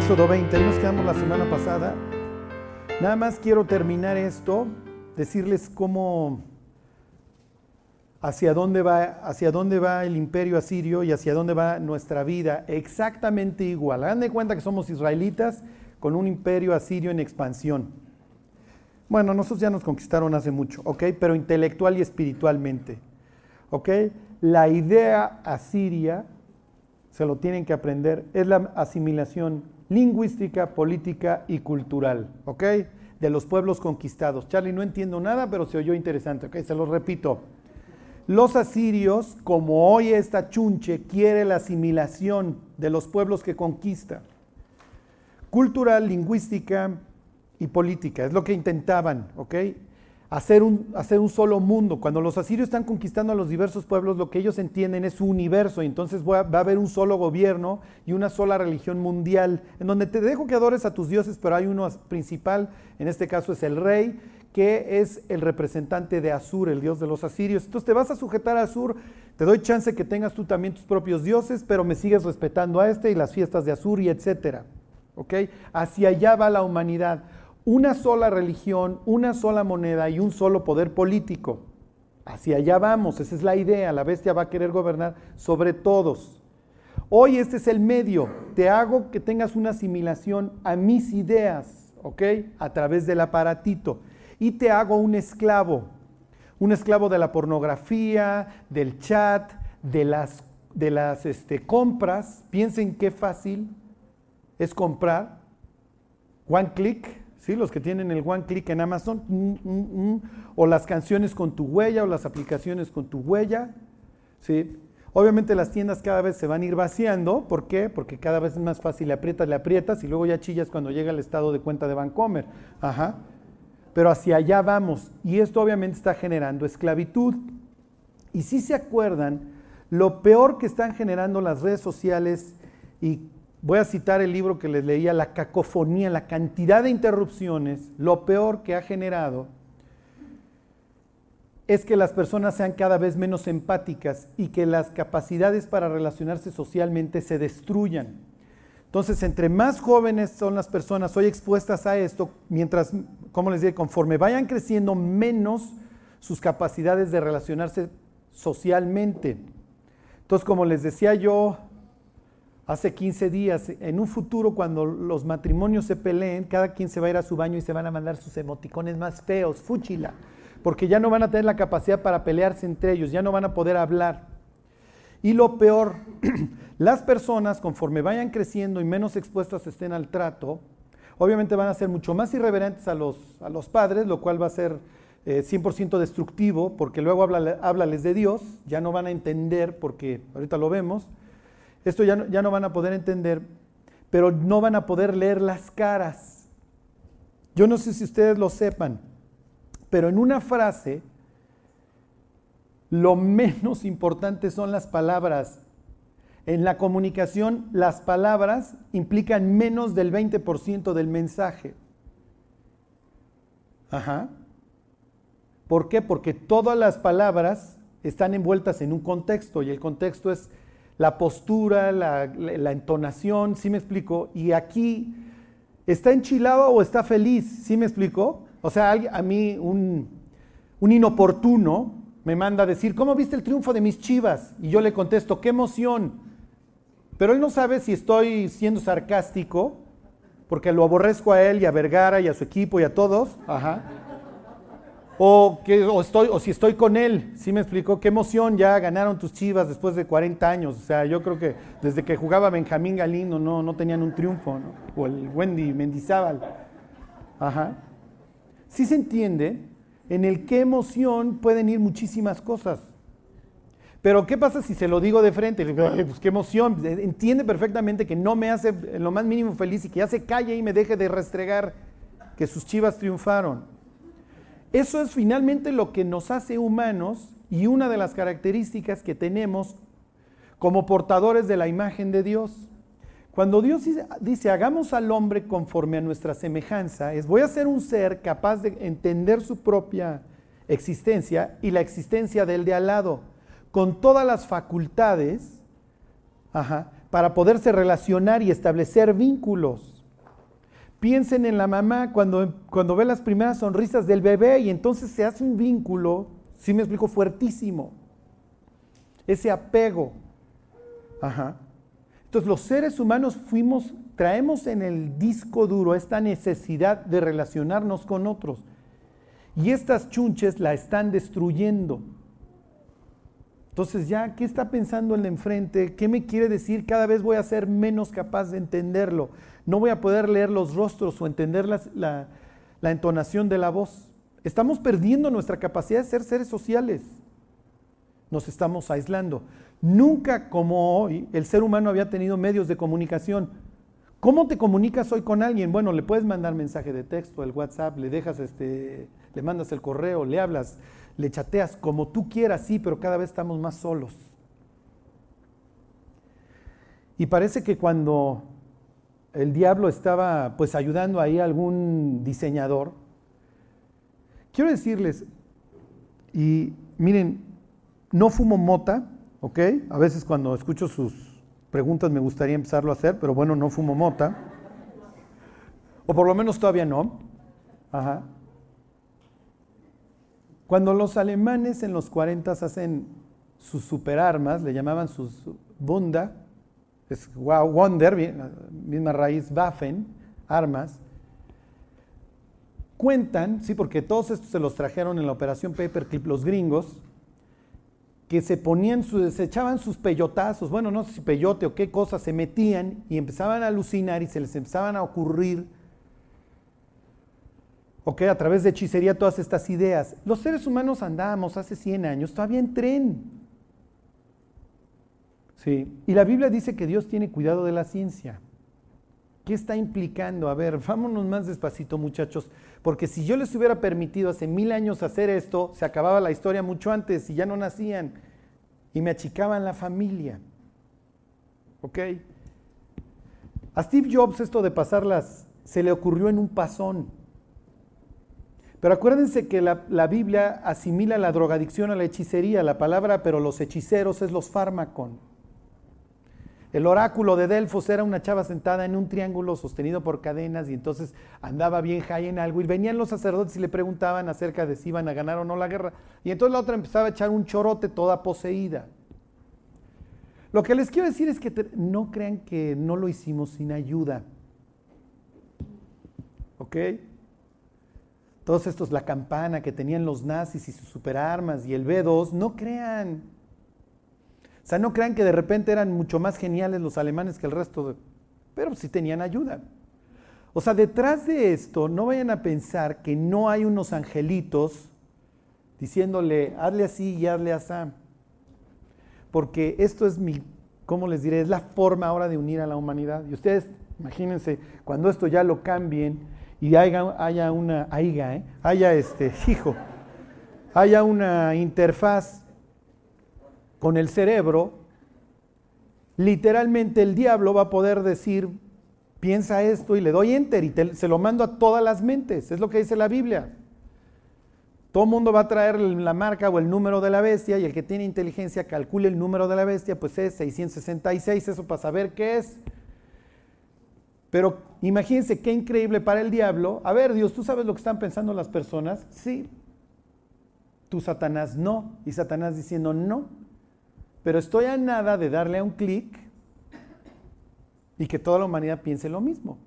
Éxodo 20, ahí nos quedamos la semana pasada. Nada más quiero terminar esto, decirles cómo, hacia dónde va, hacia dónde va el imperio asirio y hacia dónde va nuestra vida, exactamente igual. Hagan de cuenta que somos israelitas con un imperio asirio en expansión. Bueno, nosotros ya nos conquistaron hace mucho, ¿ok? Pero intelectual y espiritualmente, ¿ok? La idea asiria se lo tienen que aprender, es la asimilación lingüística, política y cultural, ¿ok? De los pueblos conquistados. Charlie, no entiendo nada, pero se oyó interesante, ¿ok? Se lo repito. Los asirios, como hoy esta chunche, quiere la asimilación de los pueblos que conquista. Cultural, lingüística y política, es lo que intentaban, ¿ok? Hacer un, hacer un solo mundo. Cuando los asirios están conquistando a los diversos pueblos, lo que ellos entienden es su universo, y entonces va a haber un solo gobierno y una sola religión mundial, en donde te dejo que adores a tus dioses, pero hay uno principal, en este caso es el rey, que es el representante de Asur, el dios de los asirios. Entonces te vas a sujetar a Asur, te doy chance que tengas tú también tus propios dioses, pero me sigues respetando a este y las fiestas de Asur y etcétera. ¿Ok? Hacia allá va la humanidad una sola religión, una sola moneda y un solo poder político. Hacia allá vamos, esa es la idea, la bestia va a querer gobernar sobre todos. Hoy este es el medio, te hago que tengas una asimilación a mis ideas, ¿ok? A través del aparatito. Y te hago un esclavo, un esclavo de la pornografía, del chat, de las, de las este, compras. Piensen qué fácil es comprar. One click, los que tienen el one click en Amazon, mm, mm, mm, o las canciones con tu huella o las aplicaciones con tu huella. ¿sí? Obviamente las tiendas cada vez se van a ir vaciando, ¿por qué? Porque cada vez es más fácil, le aprietas, le aprietas y luego ya chillas cuando llega el estado de cuenta de Vancomer. Ajá. Pero hacia allá vamos y esto obviamente está generando esclavitud. Y si se acuerdan, lo peor que están generando las redes sociales y Voy a citar el libro que les leía, La cacofonía, la cantidad de interrupciones, lo peor que ha generado es que las personas sean cada vez menos empáticas y que las capacidades para relacionarse socialmente se destruyan. Entonces, entre más jóvenes son las personas hoy expuestas a esto, mientras, como les dije, conforme vayan creciendo, menos sus capacidades de relacionarse socialmente. Entonces, como les decía yo hace 15 días, en un futuro cuando los matrimonios se peleen, cada quien se va a ir a su baño y se van a mandar sus emoticones más feos, fúchila, porque ya no van a tener la capacidad para pelearse entre ellos, ya no van a poder hablar. Y lo peor, las personas conforme vayan creciendo y menos expuestas estén al trato, obviamente van a ser mucho más irreverentes a los, a los padres, lo cual va a ser 100% eh, destructivo, porque luego háblales de Dios, ya no van a entender, porque ahorita lo vemos, esto ya no, ya no van a poder entender, pero no van a poder leer las caras. Yo no sé si ustedes lo sepan, pero en una frase lo menos importante son las palabras. En la comunicación, las palabras implican menos del 20% del mensaje. Ajá. ¿Por qué? Porque todas las palabras están envueltas en un contexto y el contexto es la postura, la, entonación, ¿sí me explico? Y aquí, ¿está enchilado o está feliz? ¿Sí me explico? O sea, a mí un, un inoportuno me manda a decir, ¿cómo viste el triunfo de mis chivas? Y yo le contesto, qué emoción. Pero él no sabe si estoy siendo sarcástico, porque lo aborrezco a él y a Vergara y a su equipo y a todos. Ajá o, que, estoy, o si estoy con él, ¿sí me explicó? Qué emoción, ya ganaron tus chivas después de 40 años. O sea, yo creo que desde que jugaba Benjamín Galindo no, no tenían un triunfo, ¿no? O el Wendy Mendizábal. Ajá. Sí se entiende en el qué emoción pueden ir muchísimas cosas. Pero ¿qué pasa si se lo digo de frente? Pues qué emoción. Entiende perfectamente que no me hace lo más mínimo feliz y que ya se calle y me deje de restregar que sus chivas triunfaron. Eso es finalmente lo que nos hace humanos y una de las características que tenemos como portadores de la imagen de Dios. Cuando Dios dice, hagamos al hombre conforme a nuestra semejanza, es voy a ser un ser capaz de entender su propia existencia y la existencia del de al lado, con todas las facultades para poderse relacionar y establecer vínculos. Piensen en la mamá cuando, cuando ve las primeras sonrisas del bebé y entonces se hace un vínculo, si me explico, fuertísimo. Ese apego. Ajá. Entonces los seres humanos fuimos, traemos en el disco duro esta necesidad de relacionarnos con otros. Y estas chunches la están destruyendo. Entonces ya, ¿qué está pensando el de enfrente? ¿Qué me quiere decir? Cada vez voy a ser menos capaz de entenderlo. No voy a poder leer los rostros o entender la, entonación de la voz. Estamos perdiendo nuestra capacidad de ser seres sociales. Nos estamos aislando. Nunca como hoy el ser humano había tenido medios de comunicación. ¿Cómo te comunicas hoy con alguien? Bueno, le puedes mandar mensaje de texto, el WhatsApp, le dejas este, le mandas el correo, le hablas, le chateas como tú quieras, sí, pero cada vez estamos más solos. Y parece que cuando el diablo estaba pues ayudando ahí a algún diseñador, quiero decirles, y miren, no fumo mota, ¿ok? A veces cuando escucho sus preguntas me gustaría empezarlo a hacer, pero bueno, no fumo mota. O por lo menos todavía no. Ajá. Cuando los alemanes en los 40 hacen sus superarmas, le llamaban sus Bunda, es Wonder, misma raíz Waffen, armas, cuentan, sí, porque todos estos se los trajeron en la operación Paperclip los gringos, que se ponían, se echaban sus peyotazos, bueno, no sé si peyote o qué cosa, se metían y empezaban a alucinar y se les empezaban a ocurrir ok, a través de hechicería todas estas ideas. Los seres humanos andábamos hace 100 años todavía en tren. Sí, y la Biblia dice que Dios tiene cuidado de la ciencia. ¿Qué está implicando? A ver, vámonos más despacito muchachos, porque si yo les hubiera permitido hace mil años hacer esto, se acababa la historia mucho antes y ya no nacían y me achicaban la familia. A Steve Jobs esto de pasarlas se le ocurrió en un pasón. Pero acuérdense que la, Biblia asimila la drogadicción a la hechicería, la palabra, pero los hechiceros es los fármacos. El oráculo de Delfos era una chava sentada en un triángulo sostenido por cadenas y entonces andaba bien high en algo y venían los sacerdotes y le preguntaban acerca de si iban a ganar o no la guerra. Y entonces la otra empezaba a echar un chorote toda poseída. Lo que les quiero decir es que no crean que no lo hicimos sin ayuda. ¿Ok? Todos estos, la campana que tenían los nazis y sus superarmas y el B2, no crean. O sea, no crean que de repente eran mucho más geniales los alemanes que el resto, pero sí tenían ayuda. O sea, detrás de esto, no vayan a pensar que no hay unos angelitos diciéndole, hazle así y hazle así. Porque esto es mi, ¿cómo les diré? Es la forma ahora de unir a la humanidad. Y ustedes, imagínense, cuando esto ya lo cambien, y haya, una, haya, ¿eh? haya este, hijo, haya una interfaz con el cerebro, literalmente el diablo va a poder decir, piensa esto y le doy enter y se lo mando a todas las mentes, es lo que dice la Biblia. Todo el mundo va a traer la marca o el número de la bestia y el que tiene inteligencia calcule el número de la bestia, pues es 666, eso para saber qué es. Pero imagínense qué increíble para el diablo. A ver, Dios, ¿tú sabes lo que están pensando las personas? Sí. Tú, Satanás, no. Y Satanás diciendo no. Pero estoy a nada de darle a un clic y que toda la humanidad piense lo mismo.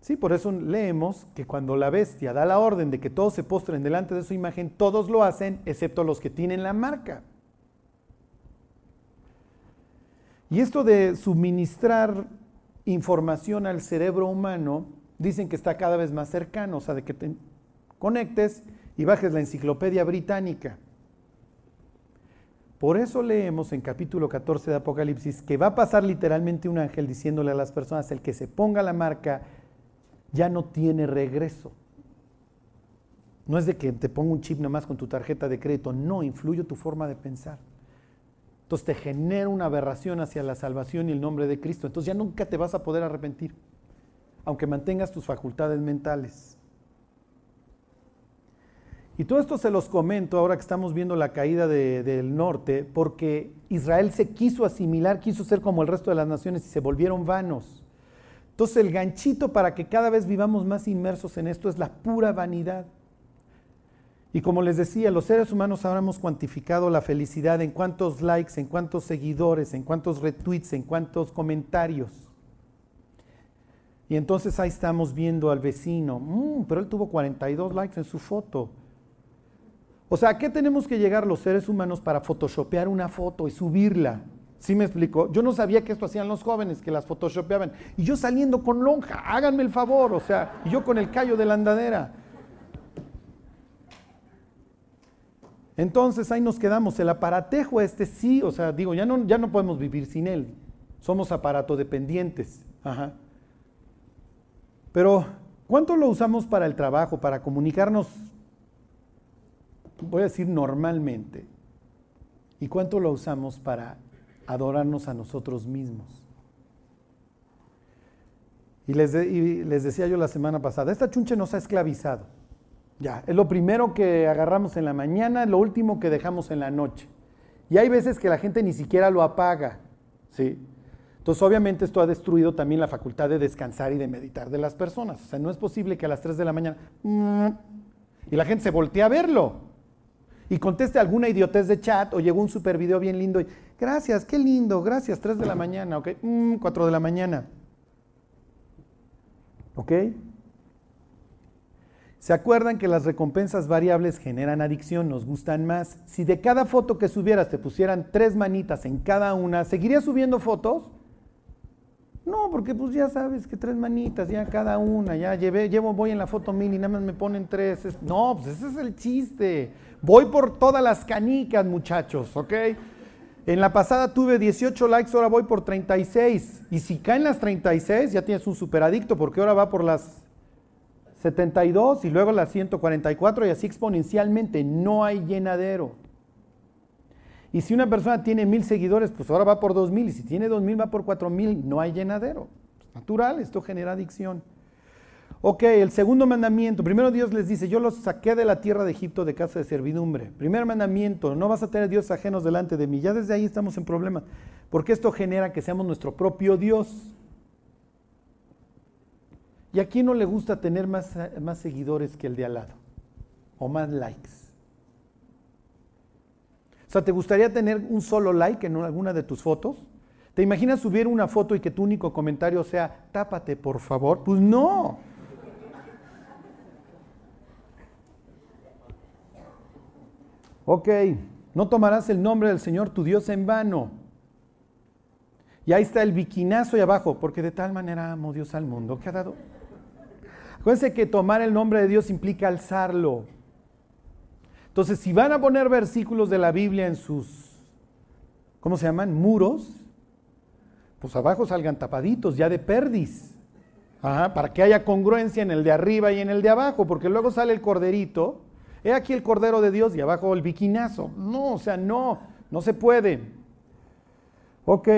Sí, por eso leemos que cuando la bestia da la orden de que todos se postren delante de su imagen, todos lo hacen, excepto los que tienen la marca. Y esto de suministrar información al cerebro humano, dicen que está cada vez más cercano, o sea, de que te conectes y bajes la enciclopedia británica. Por eso leemos en capítulo 14 de Apocalipsis que va a pasar literalmente un ángel diciéndole a las personas, el que se ponga la marca ya no tiene regreso. No es de que te ponga un chip nomás con tu tarjeta de crédito, no, influye tu forma de pensar. Entonces te genera una aberración hacia la salvación y el nombre de Cristo. Entonces ya nunca te vas a poder arrepentir, aunque mantengas tus facultades mentales. Y todo esto se los comento ahora que estamos viendo la caída del norte, porque Israel se quiso asimilar, quiso ser como el resto de las naciones y se volvieron vanos. Entonces el ganchito para que cada vez vivamos más inmersos en esto es la pura vanidad. Y como les decía, los seres humanos ahora hemos cuantificado la felicidad en cuántos likes, en cuántos seguidores, en cuántos retweets, en cuántos comentarios. Y entonces ahí estamos viendo al vecino, mm, pero él tuvo 42 likes en su foto. O sea, ¿a qué tenemos que llegar los seres humanos para photoshopear una foto y subirla? ¿Sí me explico? Yo no sabía que esto hacían los jóvenes, que las photoshopeaban. Y yo saliendo con lonja, háganme el favor, o sea, yo con el callo de la andadera. Entonces ahí nos quedamos. El aparatejo este sí, o sea, digo, ya no, ya no podemos vivir sin él. Somos aparato dependientes. Ajá. Pero, ¿cuánto lo usamos para el trabajo, para comunicarnos, voy a decir normalmente? ¿Y cuánto lo usamos para adorarnos a nosotros mismos? Y les, y les decía yo la semana pasada, esta chunche nos ha esclavizado. Ya, es lo primero que agarramos en la mañana, lo último que dejamos en la noche. Y hay veces que la gente ni siquiera lo apaga, ¿sí? Entonces, obviamente esto ha destruido también la facultad de descansar y de meditar de las personas. O sea, no es posible que a las 3 de la mañana y la gente se voltee a verlo y conteste alguna idiotez de chat o llegó un super video bien lindo y gracias, qué lindo, gracias, 3 de la mañana, ok, 4 mm, de la mañana. ¿Ok? ¿Se acuerdan que las recompensas variables generan adicción, nos gustan más? Si de cada foto que subieras te pusieran tres manitas en cada una, ¿seguirías subiendo fotos? No, porque pues ya sabes que tres manitas, ya cada una, ya llevé, llevo, voy en la foto mini, nada más me ponen tres. no, pues ese es el chiste. Voy por todas las canicas, muchachos, ¿ok? En la pasada tuve 18 likes, ahora voy por 36. Y si caen las 36, ya tienes un superadicto, porque ahora va por las 72 y luego la 144 y así exponencialmente. No hay llenadero. Y si una persona tiene mil seguidores, pues ahora va por dos mil. Y si tiene dos mil, va por cuatro mil. No hay llenadero. Natural, esto genera adicción. Ok, el segundo mandamiento. Primero Dios les dice, yo los saqué de la tierra de Egipto de casa de servidumbre. Primer mandamiento, no vas a tener dioses ajenos delante de mí. Ya desde ahí estamos en problemas. Porque esto genera que seamos nuestro propio Dios. ¿Y a quién no le gusta tener más, más seguidores que el de al lado? O más likes. O sea, ¿te gustaría tener un solo like en alguna de tus fotos? ¿Te imaginas subir una foto y que tu único comentario sea, tápate por favor? Pues no. Ok, no tomarás el nombre del Señor tu Dios en vano. Y ahí está el biquinazo y abajo, porque de tal manera amo Dios al mundo que ha dado Acuérdense que tomar el nombre de Dios implica alzarlo. Entonces, si van a poner versículos de la Biblia en sus, ¿cómo se llaman? Muros, pues abajo salgan tapaditos, ya de perdis. para que haya congruencia en el de arriba y en el de abajo, porque luego sale el corderito. He aquí el cordero de Dios y abajo el biquinazo. No, o sea, no, no se puede. Ok,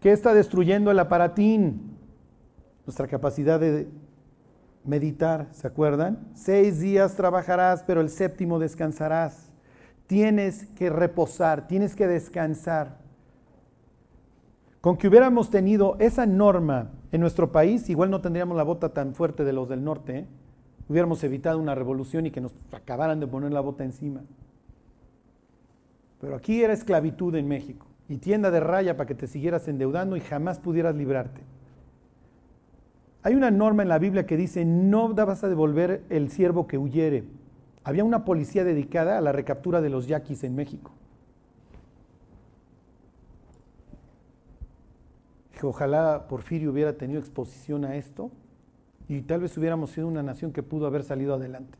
¿qué está destruyendo el aparatín? Nuestra capacidad de meditar, ¿se acuerdan? Seis días trabajarás, pero el séptimo descansarás. Tienes que reposar, tienes que descansar. Con que hubiéramos tenido esa norma en nuestro país, igual no tendríamos la bota tan fuerte de los del norte. ¿eh? Hubiéramos evitado una revolución y que nos acabaran de poner la bota encima. Pero aquí era esclavitud en México y tienda de raya para que te siguieras endeudando y jamás pudieras librarte. Hay una norma en la Biblia que dice, no vas a devolver el siervo que huyere. Había una policía dedicada a la recaptura de los yaquis en México. ojalá Porfirio hubiera tenido exposición a esto y tal vez hubiéramos sido una nación que pudo haber salido adelante.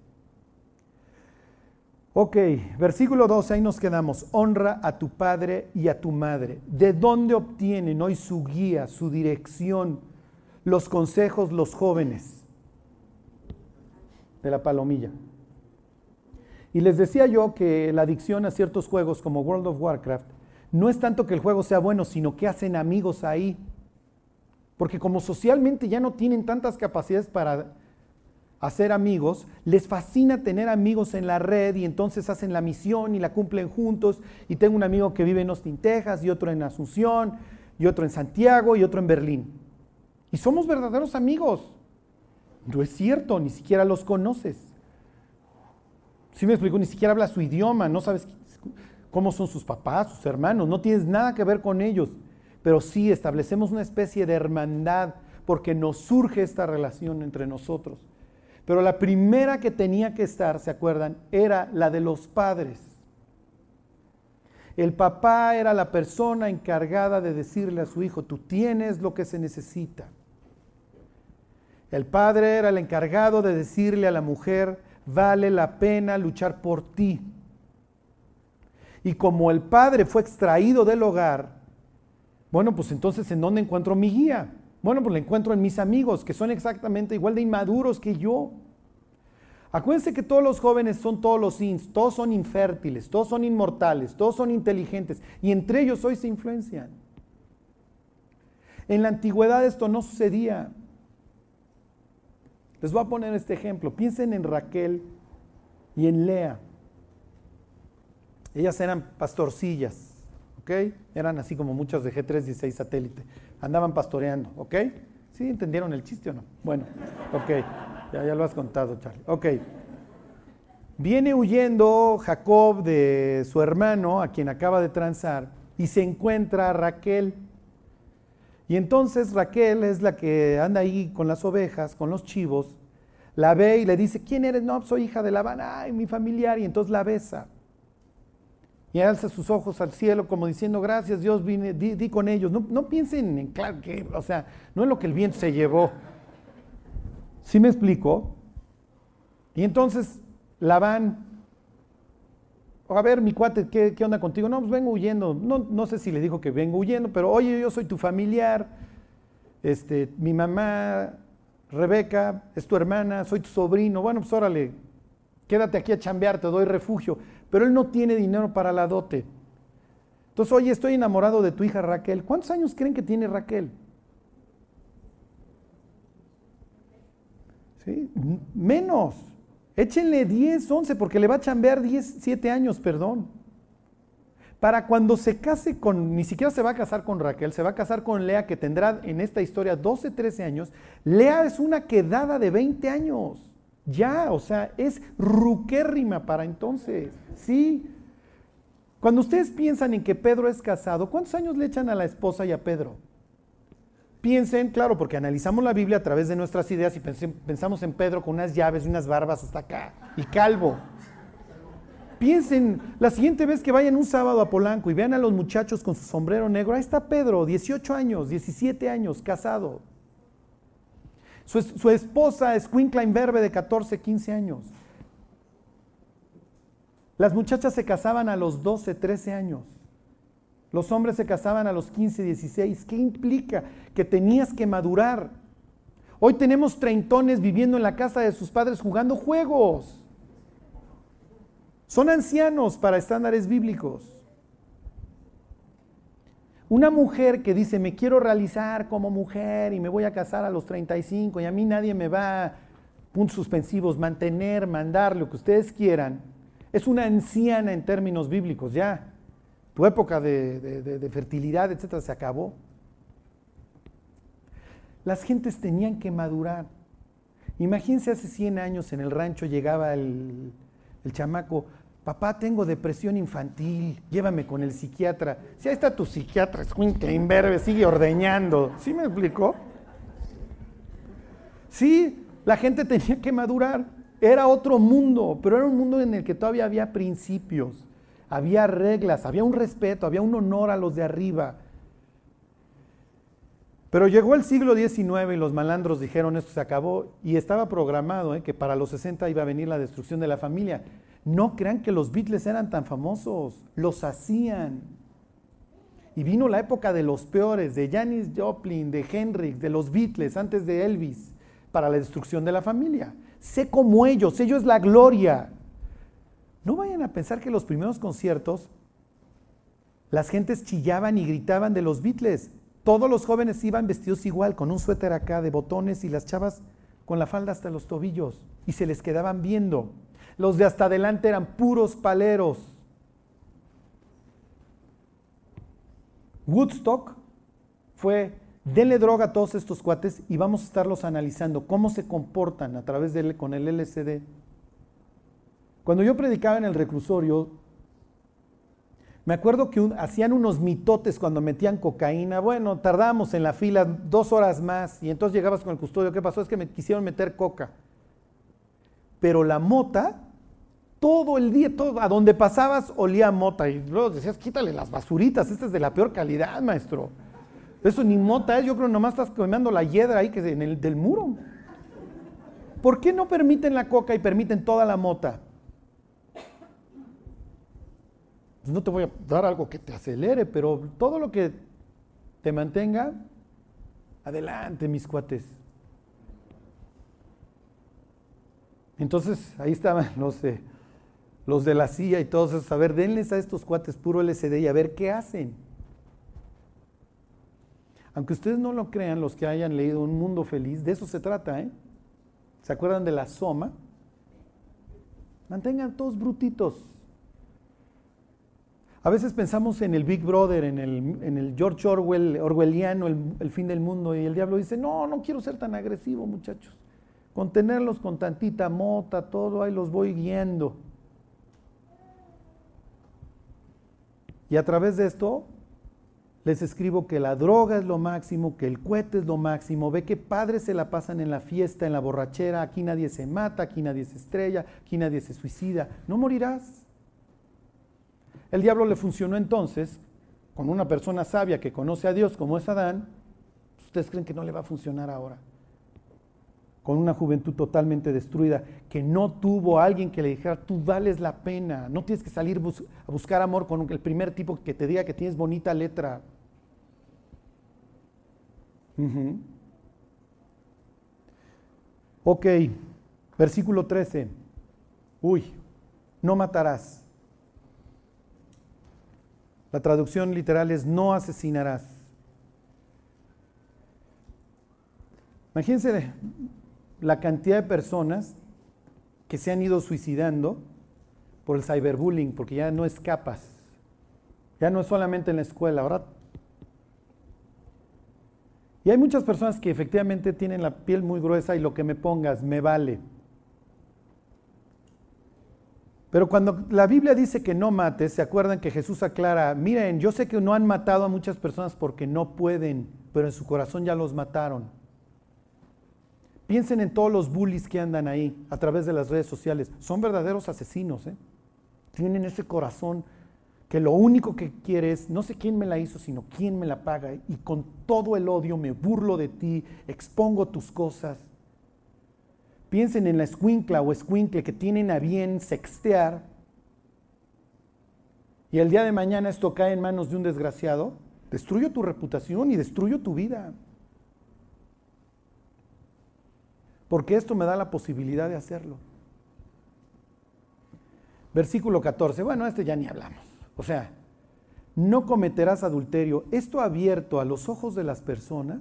Ok, versículo 12, ahí nos quedamos. Honra a tu padre y a tu madre. ¿De dónde obtienen hoy su guía, su dirección? Los consejos los jóvenes de la palomilla. Y les decía yo que la adicción a ciertos juegos como World of Warcraft no es tanto que el juego sea bueno, sino que hacen amigos ahí. Porque como socialmente ya no tienen tantas capacidades para hacer amigos, les fascina tener amigos en la red y entonces hacen la misión y la cumplen juntos. Y tengo un amigo que vive en Austin, Texas, y otro en Asunción, y otro en Santiago, y otro en Berlín. Y somos verdaderos amigos. No es cierto, ni siquiera los conoces. Si me explico, ni siquiera habla su idioma, no sabes cómo son sus papás, sus hermanos, no tienes nada que ver con ellos. Pero sí establecemos una especie de hermandad porque nos surge esta relación entre nosotros. Pero la primera que tenía que estar, ¿se acuerdan? Era la de los padres. El papá era la persona encargada de decirle a su hijo, tú tienes lo que se necesita. El padre era el encargado de decirle a la mujer, vale la pena luchar por ti. Y como el padre fue extraído del hogar, bueno, pues entonces ¿en dónde encuentro mi guía? Bueno, pues la encuentro en mis amigos, que son exactamente igual de inmaduros que yo. Acuérdense que todos los jóvenes son todos los ins, todos son infértiles, todos son inmortales, todos son inteligentes, y entre ellos hoy se influencian. En la antigüedad esto no sucedía. Les voy a poner este ejemplo. Piensen en Raquel y en Lea. Ellas eran pastorcillas, ¿ok? Eran así como muchas de G316 satélite. Andaban pastoreando, ¿ok? ¿Sí entendieron el chiste o no? Bueno, ok. Ya, ya lo has contado, Charlie. Ok. Viene huyendo Jacob de su hermano, a quien acaba de transar, y se encuentra Raquel. Y entonces Raquel es la que anda ahí con las ovejas, con los chivos, la ve y le dice, ¿quién eres? No, soy hija de Labán, ay, mi familiar, y entonces la besa. Y alza sus ojos al cielo como diciendo, gracias Dios, vine, di, con ellos. No, no, piensen en, claro que, o sea, no es lo que el viento se llevó. ¿Sí me explico? Y entonces Labán, a ver, mi cuate, ¿qué, ¿qué, onda contigo? No, pues vengo huyendo. No, no sé si le dijo que vengo huyendo, pero oye, yo soy tu familiar. Este, mi mamá, Rebeca, es tu hermana, soy tu sobrino. Bueno, pues órale, quédate aquí a chambear, te doy refugio. Pero él no tiene dinero para la dote. Entonces, oye, estoy enamorado de tu hija Raquel. ¿Cuántos años creen que tiene Raquel? Menos. Échenle 10, 11, porque le va a chambear 10, 7 años, perdón. Para cuando se case con, ni siquiera se va a casar con Raquel, se va a casar con Lea, que tendrá en esta historia 12, 13 años. Lea es una quedada de 20 años. Ya, o sea, es ruquérrima para entonces. Sí. Cuando ustedes piensan en que Pedro es casado, ¿cuántos años le echan a la esposa y a Pedro? Piensen, claro, porque analizamos la Biblia a través de nuestras ideas y pensamos en Pedro con unas llaves y unas barbas hasta acá y calvo. Piensen, la siguiente vez que vayan un sábado a Polanco y vean a los muchachos con su sombrero negro, ahí está Pedro, 18 años, 17 años, casado. Su, esposa es Queen Verbe de 14, 15 años. Las muchachas se casaban a los 12, 13 años. Los hombres se casaban a los 15, 16. ¿Qué implica? Que tenías que madurar. Hoy tenemos treintones viviendo en la casa de sus padres jugando juegos. Son ancianos para estándares bíblicos. Una mujer que dice, me quiero realizar como mujer y me voy a casar a los 35 y a mí nadie me va, puntos suspensivos, mantener, mandar, lo que ustedes quieran, es una anciana en términos bíblicos ya. Tu época de, fertilidad, etcétera, se acabó. Las gentes tenían que madurar. Imagínense hace 100 años en el rancho llegaba el, chamaco, papá, tengo depresión infantil, llévame con el psiquiatra. Si ahí está tu psiquiatra, Kleinberg, sigue ordeñando. ¿Sí me explicó? Sí, la gente tenía que madurar. Era otro mundo, pero era un mundo en el que todavía había principios había reglas, había un respeto, había un honor a los de arriba. Pero llegó el siglo XIX y los malandros dijeron esto se acabó y estaba programado ¿eh? que para los 60 iba a venir la destrucción de la familia. No crean que los Beatles eran tan famosos, los hacían. Y vino la época de los peores, de Janis Joplin, de Hendrix, de los Beatles, antes de Elvis, para la destrucción de la familia. Sé como ellos, ellos es la gloria. No vayan a pensar que los primeros conciertos las gentes chillaban y gritaban de los Beatles. Todos los jóvenes iban vestidos igual, con un suéter acá de botones y las chavas con la falda hasta los tobillos y se les quedaban viendo. Los de hasta adelante eran puros paleros. Woodstock fue, denle droga a todos estos cuates y vamos a estarlos analizando, cómo se comportan a través de con el LSD. Cuando yo predicaba en el reclusorio, me acuerdo que hacían unos mitotes cuando metían cocaína. Bueno, tardábamos en la fila dos horas más y entonces llegabas con el custodio. ¿Qué pasó? Es que me quisieron meter coca. Pero la mota, todo el día, todo, a donde pasabas olía mota. Y luego decías, quítale las basuritas, esta es de la peor calidad, maestro. Eso ni mota es, yo creo que nomás estás quemando la hiedra ahí que del muro. ¿Por qué no permiten la coca y permiten toda la mota? Pues no te voy a dar algo que te acelere, pero todo lo que te mantenga, adelante, mis cuates. Entonces, ahí estaban los de, los de la CIA y todos esos. A ver, denles a estos cuates puro LSD y a ver qué hacen. Aunque ustedes no lo crean, los que hayan leído Un Mundo Feliz, de eso se trata, ¿eh? ¿Se acuerdan de la Soma? Mantengan todos brutitos. A veces pensamos en el Big Brother, en el, George Orwell, orwelliano, el, fin del mundo, y el diablo dice, no, no quiero ser tan agresivo, muchachos. Contenerlos con tantita mota, todo, ahí los voy guiando. Y a través de esto les escribo que la droga es lo máximo, que el cohete es lo máximo. Ve que padres se la pasan en la fiesta, en la borrachera. Aquí nadie se mata, aquí nadie se estrella, aquí nadie se suicida. No morirás. El diablo le funcionó entonces con una persona sabia que conoce a Dios como es Adán. ¿Ustedes creen que no le va a funcionar ahora? Con una juventud totalmente destruida, que no tuvo a alguien que le dijera, tú vales la pena, no tienes que salir a buscar amor con el primer tipo que te diga que tienes bonita letra. Ok, versículo 13. Uy, no matarás. La traducción literal es no asesinarás. Imagínense la cantidad de personas que se han ido suicidando por el cyberbullying, porque ya no escapas. Ya no es solamente en la escuela, ahora. Y hay muchas personas que efectivamente tienen la piel muy gruesa y lo que me pongas me vale. Pero cuando la Biblia dice que no mates, se acuerdan que Jesús aclara, miren, yo sé que no han matado a muchas personas porque no pueden, pero en su corazón ya los mataron. Piensen en todos los bullies que andan ahí a través de las redes sociales. Son verdaderos asesinos. ¿eh? Tienen ese corazón que lo único que quiere es, no sé quién me la hizo, sino quién me la paga. Y con todo el odio me burlo de ti, expongo tus cosas. Piensen en la escuincla o escuincle que tienen a bien sextear y el día de mañana esto cae en manos de un desgraciado, destruyo tu reputación y destruyo tu vida. Porque esto me da la posibilidad de hacerlo. Versículo 14. Bueno, este ya ni hablamos. O sea, no cometerás adulterio. Esto abierto a los ojos de las personas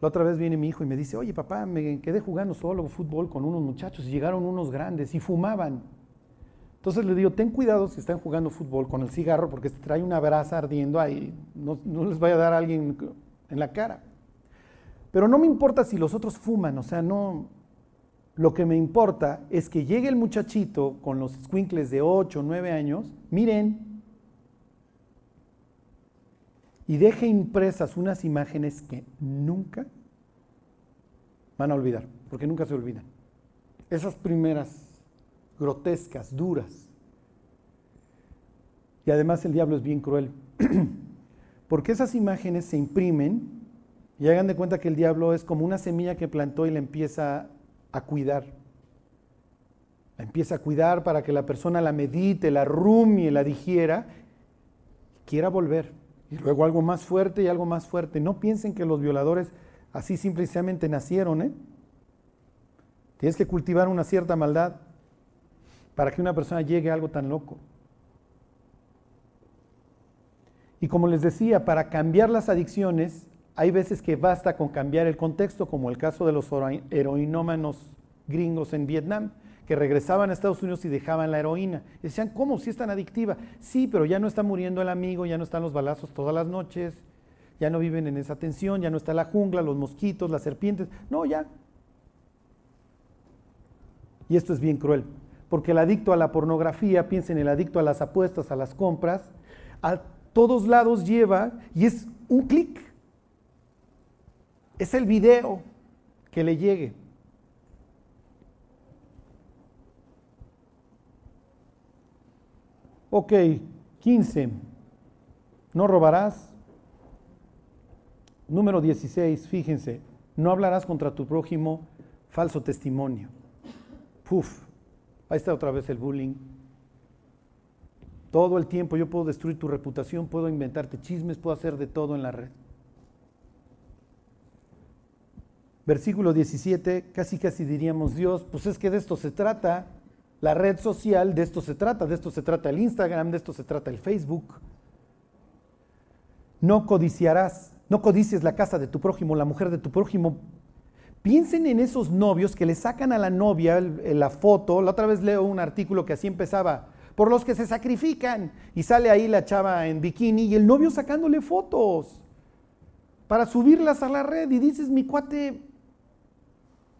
La otra vez viene mi hijo y me dice, oye papá, me quedé jugando solo fútbol con unos muchachos y llegaron unos grandes y fumaban. Entonces le digo, ten cuidado si están jugando fútbol con el cigarro porque se trae una brasa ardiendo ahí, no, no les vaya a dar a alguien en la cara. Pero no me importa si los otros fuman, o sea, no. Lo que me importa es que llegue el muchachito con los squinkles de 8 o 9 años, miren, y deje impresas unas imágenes que nunca van a olvidar, porque nunca se olvidan. Esas primeras grotescas, duras. Y además el diablo es bien cruel, porque esas imágenes se imprimen y hagan de cuenta que el diablo es como una semilla que plantó y la empieza a cuidar. La empieza a cuidar para que la persona la medite, la rumie, la digiera, quiera volver. Y luego algo más fuerte y algo más fuerte. No piensen que los violadores así simplemente nacieron. ¿eh? Tienes que cultivar una cierta maldad para que una persona llegue a algo tan loco. Y como les decía, para cambiar las adicciones hay veces que basta con cambiar el contexto, como el caso de los heroinómanos gringos en Vietnam, que regresaban a Estados Unidos y dejaban la heroína. Y decían, ¿cómo? Si es tan adictiva. Sí, pero ya no está muriendo el amigo, ya no están los balazos todas las noches, ya no viven en esa tensión, ya no está la jungla, los mosquitos, las serpientes. No, ya. Y esto es bien cruel, porque el adicto a la pornografía, piensen, el adicto a las apuestas, a las compras, a todos lados lleva y es un clic. Es el video que le llegue. Ok, 15. No robarás. Número 16, fíjense, no hablarás contra tu prójimo falso testimonio. Puf, ahí está otra vez el bullying. Todo el tiempo yo puedo destruir tu reputación, puedo inventarte chismes, puedo hacer de todo en la red. Versículo 17, casi casi diríamos Dios, pues es que de esto se trata. La red social, de esto se trata, de esto se trata el Instagram, de esto se trata el Facebook. No codiciarás, no codicies la casa de tu prójimo, la mujer de tu prójimo. Piensen en esos novios que le sacan a la novia la foto. La otra vez leo un artículo que así empezaba, por los que se sacrifican. Y sale ahí la chava en bikini y el novio sacándole fotos para subirlas a la red. Y dices, mi cuate,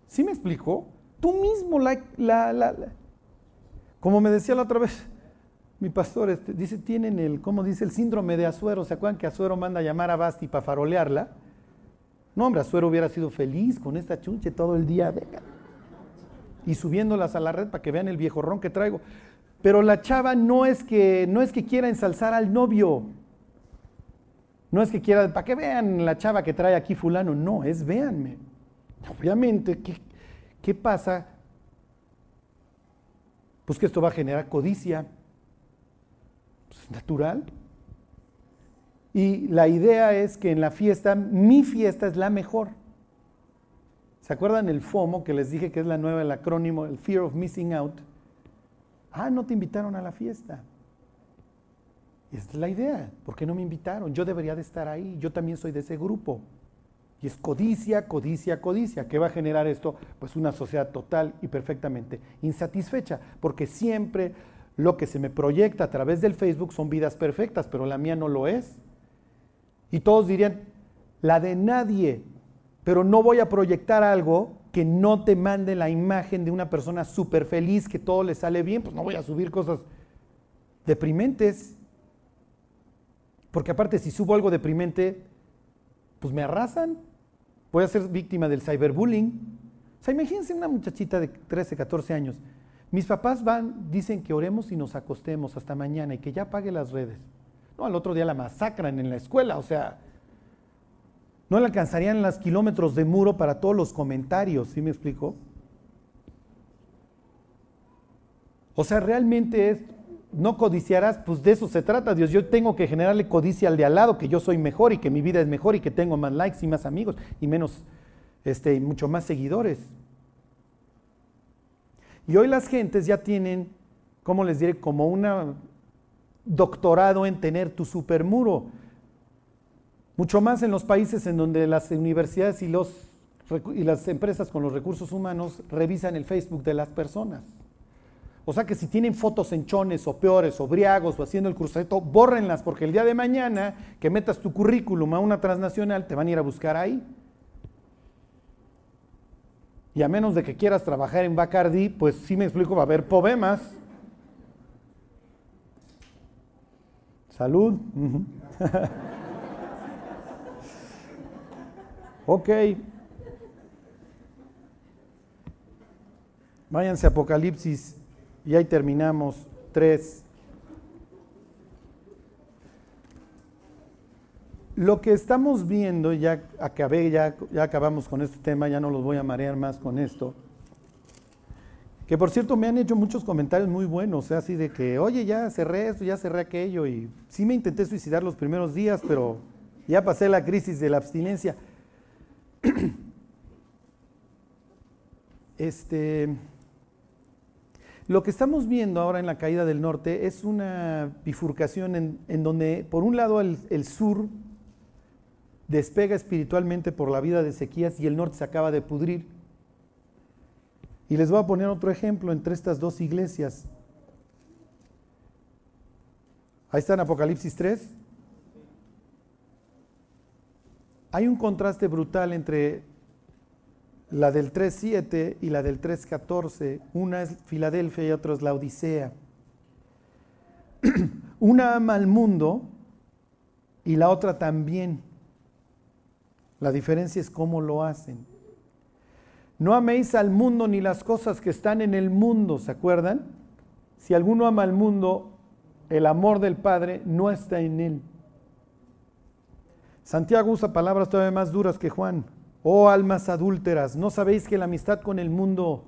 ¿sí me explicó? Tú mismo la, la como me decía la otra vez, mi pastor este, dice, tienen el, ¿cómo dice? El síndrome de Azuero. ¿Se acuerdan que Azuero manda a llamar a Basti para farolearla? No, hombre, Azuero hubiera sido feliz con esta chunche todo el día. Y subiéndolas a la red para que vean el viejo ron que traigo. Pero la chava no es que, no es que quiera ensalzar al novio. No es que quiera, para que vean la chava que trae aquí fulano. No, es véanme. Obviamente, ¿qué, qué pasa pues que esto va a generar codicia. Pues natural. Y la idea es que en la fiesta, mi fiesta es la mejor. ¿Se acuerdan el FOMO que les dije que es la nueva, el acrónimo, el Fear of Missing Out? Ah, no te invitaron a la fiesta. Esta es la idea. ¿Por qué no me invitaron? Yo debería de estar ahí. Yo también soy de ese grupo. Y es codicia, codicia, codicia. ¿Qué va a generar esto? Pues una sociedad total y perfectamente insatisfecha, porque siempre lo que se me proyecta a través del Facebook son vidas perfectas, pero la mía no lo es. Y todos dirían, la de nadie, pero no voy a proyectar algo que no te mande la imagen de una persona súper feliz, que todo le sale bien, pues no voy a subir cosas deprimentes. Porque aparte, si subo algo deprimente, pues me arrasan. Voy a ser víctima del cyberbullying. O sea, imagínense una muchachita de 13, 14 años. Mis papás van, dicen que oremos y nos acostemos hasta mañana y que ya pague las redes. No, al otro día la masacran en la escuela, o sea, no le alcanzarían los kilómetros de muro para todos los comentarios, ¿sí me explico? O sea, realmente es no codiciarás, pues de eso se trata, Dios. Yo tengo que generarle codicia al de al lado, que yo soy mejor y que mi vida es mejor y que tengo más likes y más amigos y menos, este, mucho más seguidores. Y hoy las gentes ya tienen, ¿cómo les diré? Como un doctorado en tener tu supermuro. Mucho más en los países en donde las universidades y, los, y las empresas con los recursos humanos revisan el Facebook de las personas. O sea que si tienen fotos en chones o peores o briagos o haciendo el cruzadito, bórrenlas porque el día de mañana que metas tu currículum a una transnacional te van a ir a buscar ahí. Y a menos de que quieras trabajar en Bacardi, pues sí me explico, va a haber poemas. Salud. ok. Váyanse a Apocalipsis y ahí terminamos. Tres. Lo que estamos viendo, ya acabé, ya, ya acabamos con este tema, ya no los voy a marear más con esto. Que por cierto me han hecho muchos comentarios muy buenos, así de que, oye, ya cerré esto, ya cerré aquello, y sí me intenté suicidar los primeros días, pero ya pasé la crisis de la abstinencia. este, lo que estamos viendo ahora en la caída del norte es una bifurcación en, donde, por un lado, el, sur despega espiritualmente por la vida de Ezequías y el norte se acaba de pudrir. Y les voy a poner otro ejemplo entre estas dos iglesias. Ahí está en Apocalipsis 3. Hay un contraste brutal entre la del 3.7 y la del 3.14. Una es Filadelfia y otra es la Odisea. Una ama al mundo y la otra también. La diferencia es cómo lo hacen. No améis al mundo ni las cosas que están en el mundo, ¿se acuerdan? Si alguno ama al mundo, el amor del Padre no está en él. Santiago usa palabras todavía más duras que Juan. Oh almas adúlteras, ¿no sabéis que la amistad con el mundo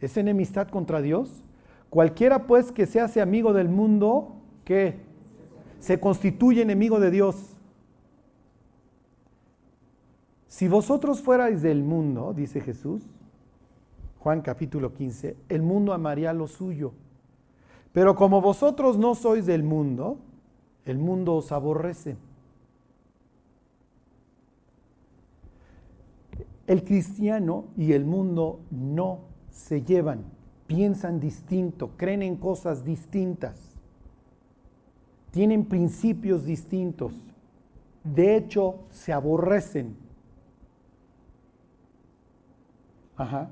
es enemistad contra Dios? Cualquiera pues que se hace amigo del mundo, ¿qué? Se constituye enemigo de Dios. Si vosotros fuerais del mundo, dice Jesús, Juan capítulo 15, el mundo amaría lo suyo. Pero como vosotros no sois del mundo, el mundo os aborrece. El cristiano y el mundo no se llevan, piensan distinto, creen en cosas distintas, tienen principios distintos, de hecho se aborrecen. Ajá.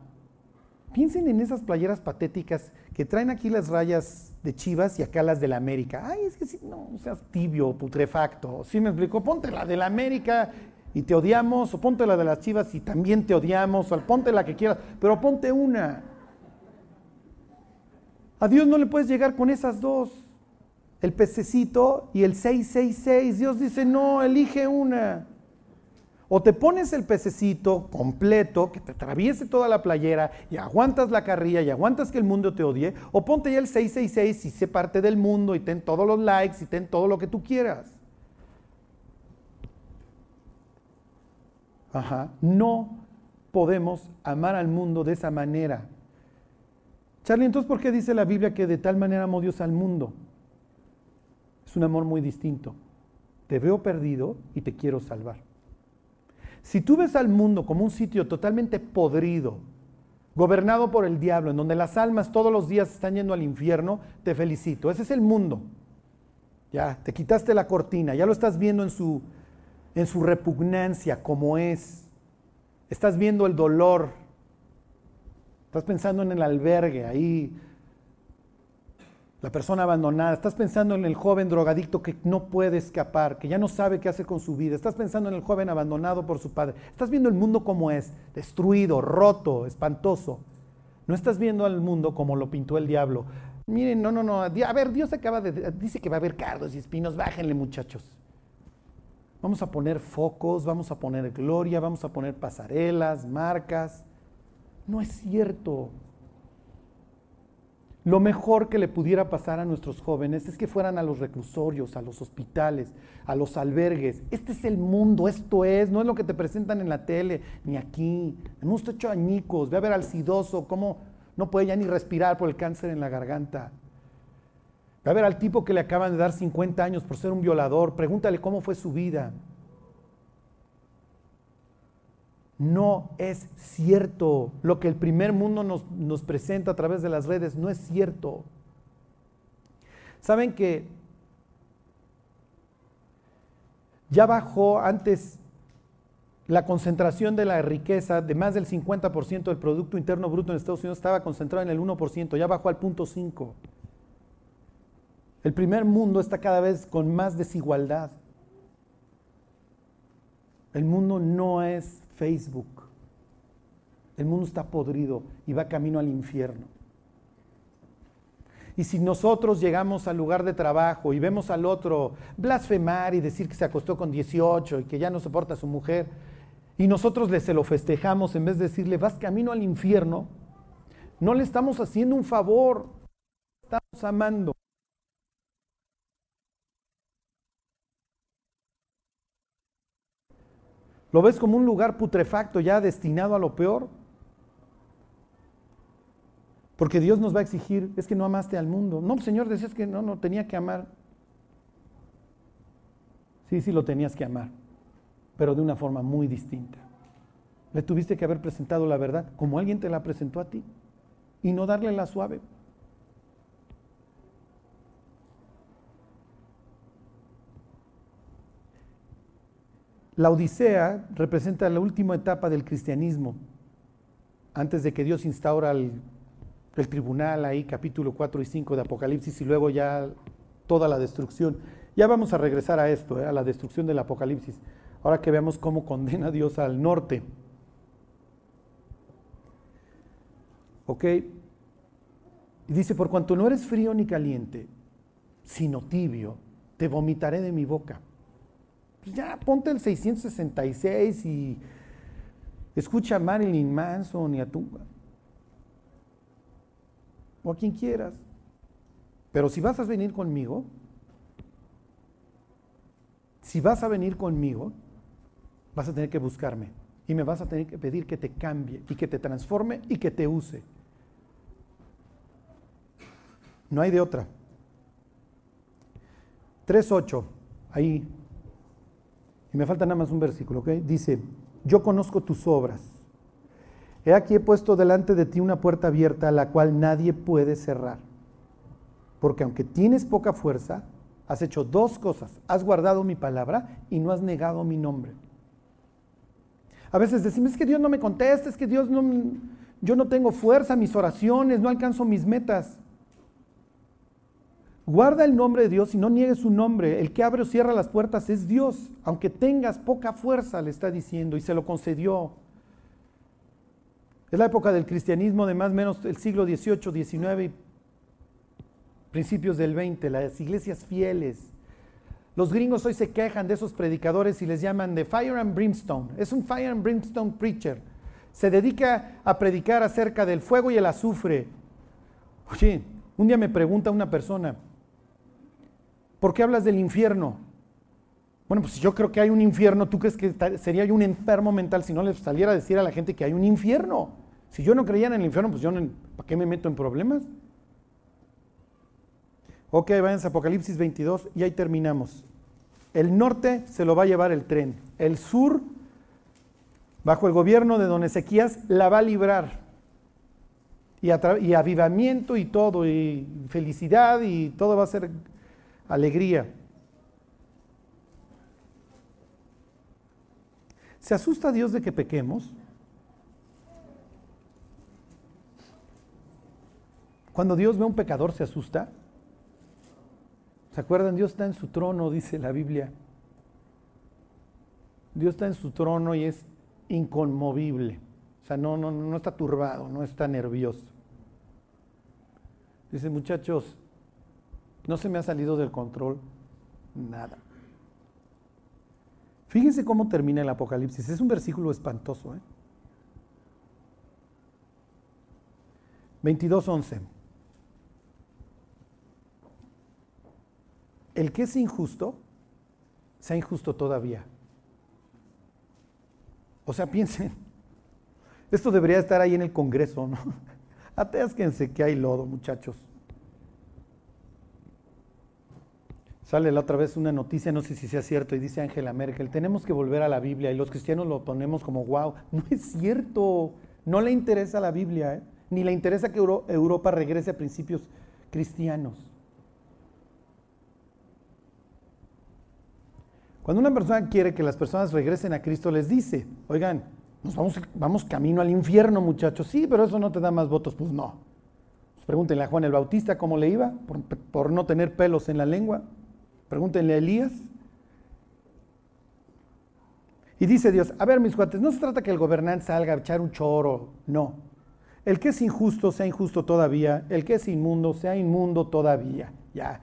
Piensen en esas playeras patéticas que traen aquí las rayas de Chivas y acá las de la América. Ay, es que si no seas tibio, putrefacto. ¿Sí me explico? Ponte la de la América y te odiamos, o ponte la de las Chivas y también te odiamos, o ponte la que quieras, pero ponte una. A Dios no le puedes llegar con esas dos. El pececito y el 666. Dios dice, no, elige una. O te pones el pececito completo, que te atraviese toda la playera y aguantas la carrilla y aguantas que el mundo te odie, o ponte ya el 666 y sé parte del mundo y ten todos los likes y ten todo lo que tú quieras. Ajá. No podemos amar al mundo de esa manera. Charlie, entonces, ¿por qué dice la Biblia que de tal manera amó Dios al mundo? Es un amor muy distinto. Te veo perdido y te quiero salvar. Si tú ves al mundo como un sitio totalmente podrido, gobernado por el diablo, en donde las almas todos los días están yendo al infierno, te felicito. Ese es el mundo. Ya, te quitaste la cortina, ya lo estás viendo en su, en su repugnancia como es. Estás viendo el dolor. Estás pensando en el albergue, ahí la persona abandonada, estás pensando en el joven drogadicto que no puede escapar, que ya no sabe qué hacer con su vida, estás pensando en el joven abandonado por su padre, estás viendo el mundo como es, destruido, roto, espantoso. No estás viendo al mundo como lo pintó el diablo. Miren, no, no, no, a ver, Dios acaba de, dice que va a haber cardos y espinos, bájenle muchachos. Vamos a poner focos, vamos a poner gloria, vamos a poner pasarelas, marcas. No es cierto. Lo mejor que le pudiera pasar a nuestros jóvenes es que fueran a los reclusorios, a los hospitales, a los albergues. Este es el mundo, esto es, no es lo que te presentan en la tele, ni aquí. Hemos hecho añicos, ve a ver al sidoso, cómo no puede ya ni respirar por el cáncer en la garganta. A ver al tipo que le acaban de dar 50 años por ser un violador, pregúntale cómo fue su vida. No es cierto. Lo que el primer mundo nos, presenta a través de las redes no es cierto. Saben que ya bajó antes la concentración de la riqueza de más del 50% del Producto Interno Bruto en Estados Unidos estaba concentrado en el 1%, ya bajó al punto 5%. El primer mundo está cada vez con más desigualdad. El mundo no es Facebook. El mundo está podrido y va camino al infierno. Y si nosotros llegamos al lugar de trabajo y vemos al otro blasfemar y decir que se acostó con 18 y que ya no soporta a su mujer, y nosotros le se lo festejamos en vez de decirle vas camino al infierno, no le estamos haciendo un favor, estamos amando. ¿Lo ves como un lugar putrefacto ya destinado a lo peor? Porque Dios nos va a exigir, es que no amaste al mundo. No, Señor, decías que no, no tenía que amar. Sí, sí, lo tenías que amar. pero de una forma muy distinta. Le tuviste que haber presentado la verdad como alguien te la presentó a ti y no darle la suave. La Odisea representa la última etapa del cristianismo, antes de que Dios instaura el, tribunal ahí, capítulo 4 y 5 de Apocalipsis, y luego ya toda la destrucción. Ya vamos a regresar a esto, eh, a la destrucción del Apocalipsis, ahora que veamos cómo condena Dios al norte. ¿Ok? Y dice, por cuanto no eres frío ni caliente, sino tibio, te vomitaré de mi boca. Pues ya ponte el 666 y escucha a Marilyn Manson y a tu o a quien quieras. Pero si vas a venir conmigo, si vas a venir conmigo, vas a tener que buscarme y me vas a tener que pedir que te cambie y que te transforme y que te use. No hay de otra. 3.8, ahí me falta nada más un versículo, ¿ok? Dice, yo conozco tus obras. He aquí he puesto delante de ti una puerta abierta a la cual nadie puede cerrar. Porque aunque tienes poca fuerza, has hecho dos cosas. Has guardado mi palabra y no has negado mi nombre. A veces decimos, es que Dios no me contesta, es que Dios no, yo no tengo fuerza, mis oraciones, no alcanzo mis metas. Guarda el nombre de Dios y no niegues su nombre. El que abre o cierra las puertas es Dios. Aunque tengas poca fuerza, le está diciendo, y se lo concedió. Es la época del cristianismo de más o menos el siglo XVIII, XIX y principios del XX, las iglesias fieles. Los gringos hoy se quejan de esos predicadores y les llaman de fire and brimstone. Es un fire and brimstone preacher. Se dedica a predicar acerca del fuego y el azufre. Oye, un día me pregunta una persona, ¿Por qué hablas del infierno? Bueno, pues si yo creo que hay un infierno, ¿tú crees que sería yo un enfermo mental si no le saliera a decir a la gente que hay un infierno? Si yo no creyera en el infierno, pues yo, ¿para qué me meto en problemas? Ok, vayan a Apocalipsis 22 y ahí terminamos. El norte se lo va a llevar el tren. El sur, bajo el gobierno de don Ezequías, la va a librar. Y avivamiento y todo, y felicidad y todo va a ser alegría. ¿Se asusta Dios de que pequemos? Cuando Dios ve a un pecador, ¿se asusta? ¿Se acuerdan? Dios está en su trono, dice la Biblia. Dios está en su trono y es inconmovible. O sea, no, no, no está turbado, no está nervioso. Dice, muchachos, no se me ha salido del control nada. Fíjense cómo termina el Apocalipsis. Es un versículo espantoso. ¿eh? 22.11. El que es injusto, sea injusto todavía. O sea, piensen, esto debería estar ahí en el Congreso, ¿no? Atésquense que hay lodo, muchachos. Sale la otra vez una noticia, no sé si sea cierto, y dice Angela Merkel, tenemos que volver a la Biblia y los cristianos lo ponemos como wow. No es cierto, no le interesa la Biblia, ¿eh? ni le interesa que Europa regrese a principios cristianos. Cuando una persona quiere que las personas regresen a Cristo, les dice, oigan, nos vamos, vamos camino al infierno, muchachos. Sí, pero eso no te da más votos. Pues no. Pregúntenle a Juan el Bautista cómo le iba por, por no tener pelos en la lengua. Pregúntenle a Elías. Y dice Dios, a ver mis cuates, no se trata que el gobernante salga a echar un choro, no. El que es injusto sea injusto todavía, el que es inmundo sea inmundo todavía. Ya.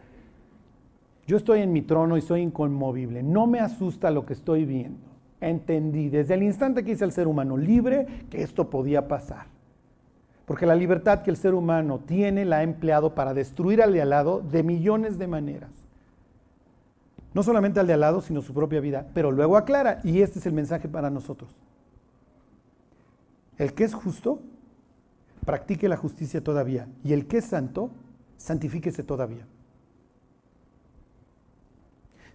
Yo estoy en mi trono y soy inconmovible. No me asusta lo que estoy viendo. Entendí desde el instante que hice el ser humano libre que esto podía pasar. Porque la libertad que el ser humano tiene la ha empleado para destruir al de al lado de millones de maneras no solamente al de al lado, sino su propia vida. Pero luego aclara, y este es el mensaje para nosotros. El que es justo, practique la justicia todavía. Y el que es santo, santifíquese todavía.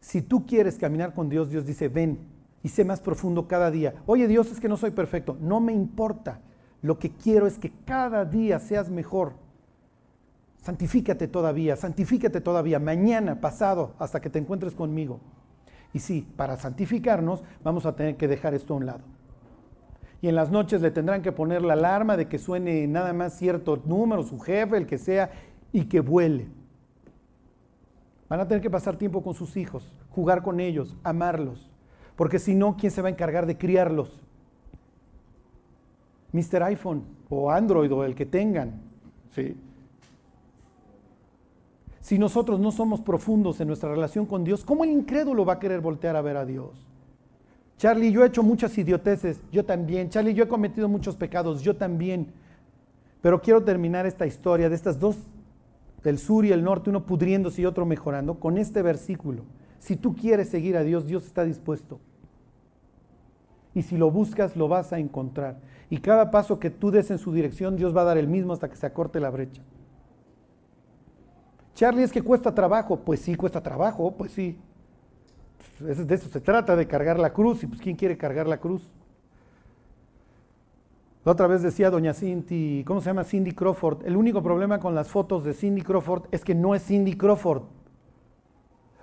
Si tú quieres caminar con Dios, Dios dice, ven, y sé más profundo cada día. Oye Dios, es que no soy perfecto. No me importa. Lo que quiero es que cada día seas mejor. Santifícate todavía, santifícate todavía, mañana, pasado, hasta que te encuentres conmigo. Y sí, para santificarnos vamos a tener que dejar esto a un lado. Y en las noches le tendrán que poner la alarma de que suene nada más cierto número, su jefe, el que sea, y que vuele. Van a tener que pasar tiempo con sus hijos, jugar con ellos, amarlos. Porque si no, ¿quién se va a encargar de criarlos? Mr. iPhone o Android o el que tengan. ¿sí? Si nosotros no somos profundos en nuestra relación con Dios, ¿cómo el incrédulo va a querer voltear a ver a Dios? Charlie, yo he hecho muchas idioteces, yo también. Charlie, yo he cometido muchos pecados, yo también. Pero quiero terminar esta historia de estas dos, del sur y el norte, uno pudriéndose y otro mejorando, con este versículo. Si tú quieres seguir a Dios, Dios está dispuesto. Y si lo buscas, lo vas a encontrar. Y cada paso que tú des en su dirección, Dios va a dar el mismo hasta que se acorte la brecha. Charlie, es que cuesta trabajo. Pues sí, cuesta trabajo, pues sí. De eso se trata, de cargar la cruz. Y pues, ¿quién quiere cargar la cruz? La otra vez decía doña Cindy, ¿cómo se llama? Cindy Crawford. El único problema con las fotos de Cindy Crawford es que no es Cindy Crawford.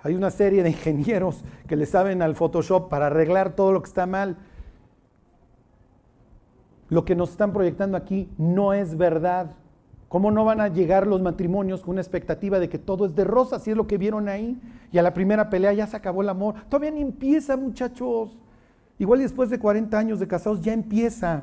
Hay una serie de ingenieros que le saben al Photoshop para arreglar todo lo que está mal. Lo que nos están proyectando aquí no es verdad. ¿Cómo no van a llegar los matrimonios con una expectativa de que todo es de rosa, si es lo que vieron ahí? Y a la primera pelea ya se acabó el amor. Todavía ni empieza, muchachos. Igual después de 40 años de casados ya empieza.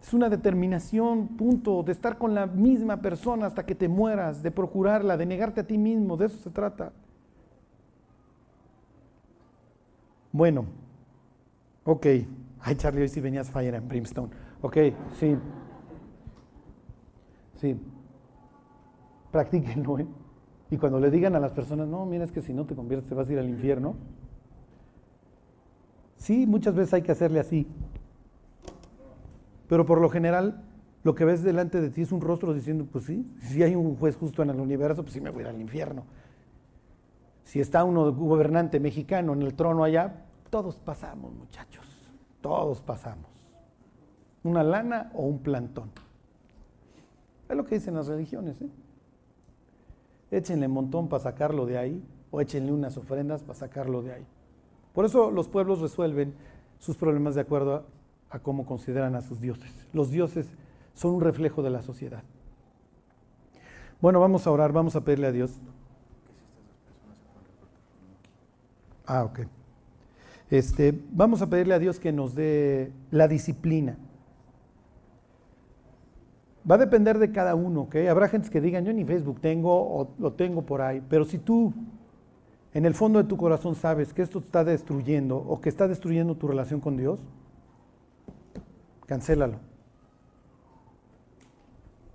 Es una determinación, punto, de estar con la misma persona hasta que te mueras, de procurarla, de negarte a ti mismo, de eso se trata. Bueno, ok. Ay, Charlie, hoy sí venías Fire and Brimstone. Ok, sí. Sí. Practíquenlo, ¿eh? Y cuando le digan a las personas, no, mira, es que si no te conviertes te vas a ir al infierno. Sí, muchas veces hay que hacerle así. Pero por lo general, lo que ves delante de ti es un rostro diciendo, pues sí, si hay un juez justo en el universo, pues sí me voy a ir al infierno. Si está uno gobernante mexicano en el trono allá, todos pasamos, muchachos. Todos pasamos. Una lana o un plantón. Es lo que dicen las religiones. ¿eh? Échenle montón para sacarlo de ahí o échenle unas ofrendas para sacarlo de ahí. Por eso los pueblos resuelven sus problemas de acuerdo a, a cómo consideran a sus dioses. Los dioses son un reflejo de la sociedad. Bueno, vamos a orar, vamos a pedirle a Dios. Ah, ok. Este, vamos a pedirle a Dios que nos dé la disciplina. Va a depender de cada uno, ¿ok? Habrá gente que digan, yo ni Facebook tengo o lo tengo por ahí, pero si tú en el fondo de tu corazón sabes que esto está destruyendo o que está destruyendo tu relación con Dios, cancélalo.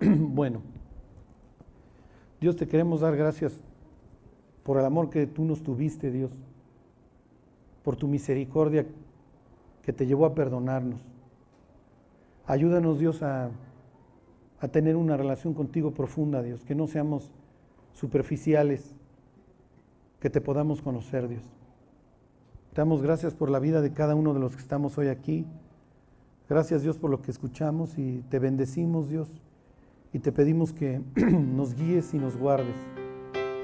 bueno, Dios te queremos dar gracias por el amor que tú nos tuviste, Dios por tu misericordia que te llevó a perdonarnos. Ayúdanos, Dios, a, a tener una relación contigo profunda, Dios, que no seamos superficiales, que te podamos conocer, Dios. Te damos gracias por la vida de cada uno de los que estamos hoy aquí. Gracias, Dios, por lo que escuchamos y te bendecimos, Dios, y te pedimos que nos guíes y nos guardes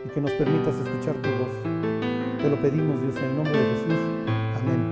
y que nos permitas escuchar tu voz. Te lo pedimos, Dios, en el nombre de Jesús. Amén.